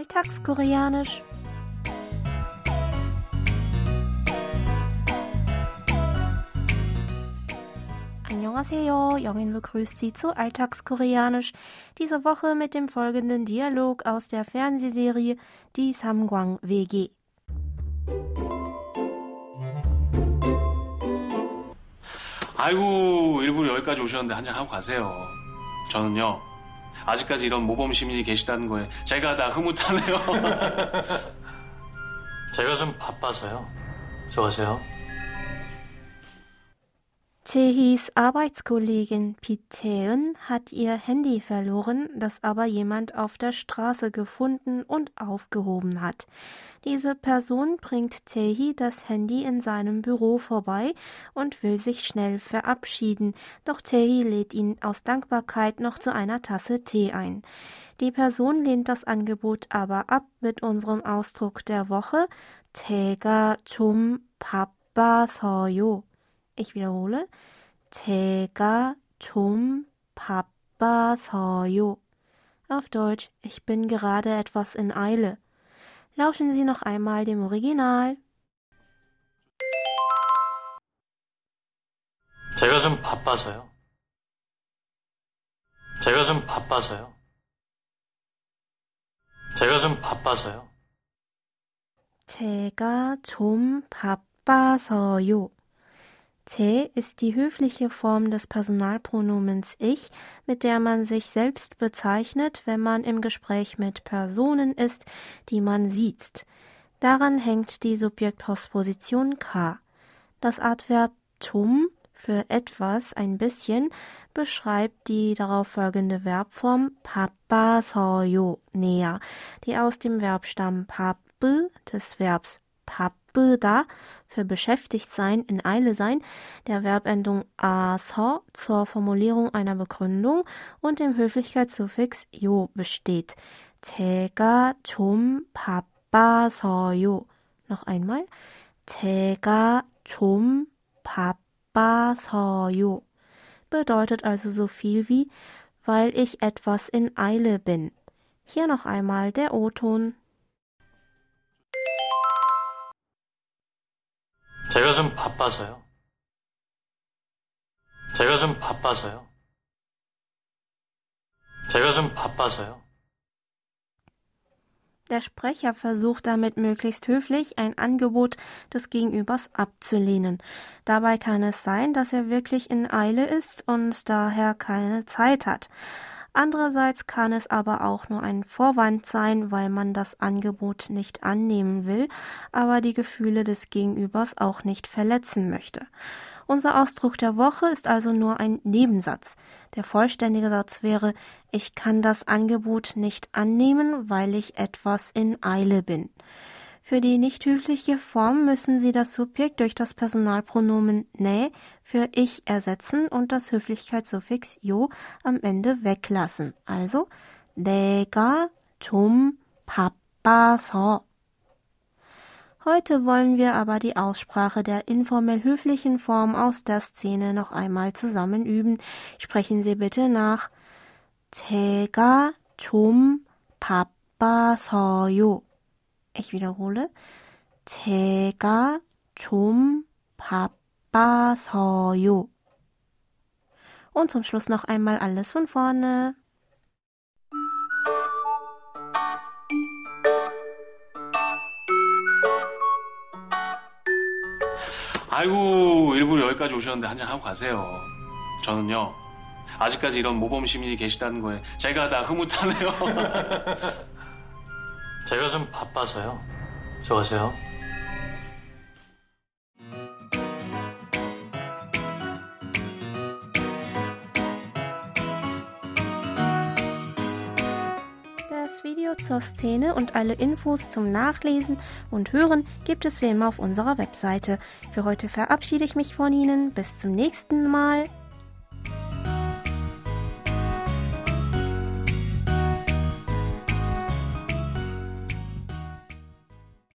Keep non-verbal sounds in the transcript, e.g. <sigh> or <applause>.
Alltagskoreanisch. Annyeonghaseyo, Jongin begrüßt Sie zu Alltagskoreanisch. Diese Woche mit dem folgenden Dialog aus der Fernsehserie Die Samgwang WG. 아이고 일부러 여기까지 오셨는데 한잔 하고 가세요. 저는요 아직까지 이런 모범 시민이 계시다는 거에 제가 다 흐뭇하네요. <laughs> 제가 좀 바빠서요. 수고하세요. Tehis Arbeitskollegin Pitäen hat ihr Handy verloren, das aber jemand auf der Straße gefunden und aufgehoben hat. Diese Person bringt Tehi das Handy in seinem Büro vorbei und will sich schnell verabschieden, doch Tehi lädt ihn aus Dankbarkeit noch zu einer Tasse Tee ein. Die Person lehnt das Angebot aber ab mit unserem Ausdruck der Woche Tega zum Papa Soyo. Ich wiederhole. 제가 좀 바빠서요. Auf Deutsch, ich bin gerade etwas in Eile. Lauschen Sie noch einmal dem Original. 제가 좀 바빠서요. 제가 좀 바빠서요. 제가 좀 바빠서요. 제가 좀 바빠서요. T ist die höfliche Form des Personalpronomens Ich, mit der man sich selbst bezeichnet, wenn man im Gespräch mit Personen ist, die man sieht. Daran hängt die Subjektpostposition K. Das Adverb tum für etwas ein bisschen beschreibt die darauf folgende Verbform Papa pappasoyo näher, die aus dem Verbstamm pappe des Verbs pappeda für beschäftigt sein, in Eile sein, der Verbendung aso zur Formulierung einer Begründung und dem Höflichkeitssuffix 요 besteht. 제가 좀 바빠서요. Noch einmal. 제가 좀 바빠서요. Bedeutet also so viel wie, weil ich etwas in Eile bin. Hier noch einmal der O-Ton. 제가 좀 바빠서요. 제가 좀 바빠서요. 제가 좀 바빠서요. Der Sprecher versucht damit möglichst höflich ein Angebot des Gegenübers abzulehnen. Dabei kann es sein, dass er wirklich in Eile ist und daher keine Zeit hat. Andererseits kann es aber auch nur ein Vorwand sein, weil man das Angebot nicht annehmen will, aber die Gefühle des Gegenübers auch nicht verletzen möchte. Unser Ausdruck der Woche ist also nur ein Nebensatz. Der vollständige Satz wäre Ich kann das Angebot nicht annehmen, weil ich etwas in Eile bin. Für die nicht höfliche Form müssen Sie das Subjekt durch das Personalpronomen ne für ich ersetzen und das Höflichkeitssuffix 요 am Ende weglassen. Also 내가 좀 바빠서 Heute wollen wir aber die Aussprache der informell höflichen Form aus der Szene noch einmal zusammen üben. Sprechen Sie bitte nach. 제가 좀 바빠서요. Ich wiederhole. 제가 좀 바빠서요. Und zum Schluss noch einmal alles von vorne. 아이고 일부러 여기까지 오셨는데 한잔 하고 가세요. 저는요 아직까지 이런 모범 시민이 계시다는 거에 제가 다 흐뭇하네요. <laughs> 제가 좀 바빠서요. 수고하세요. Das Video zur Szene und alle Infos zum Nachlesen und Hören gibt es wie immer auf unserer Webseite. Für heute verabschiede ich mich von Ihnen. Bis zum nächsten Mal.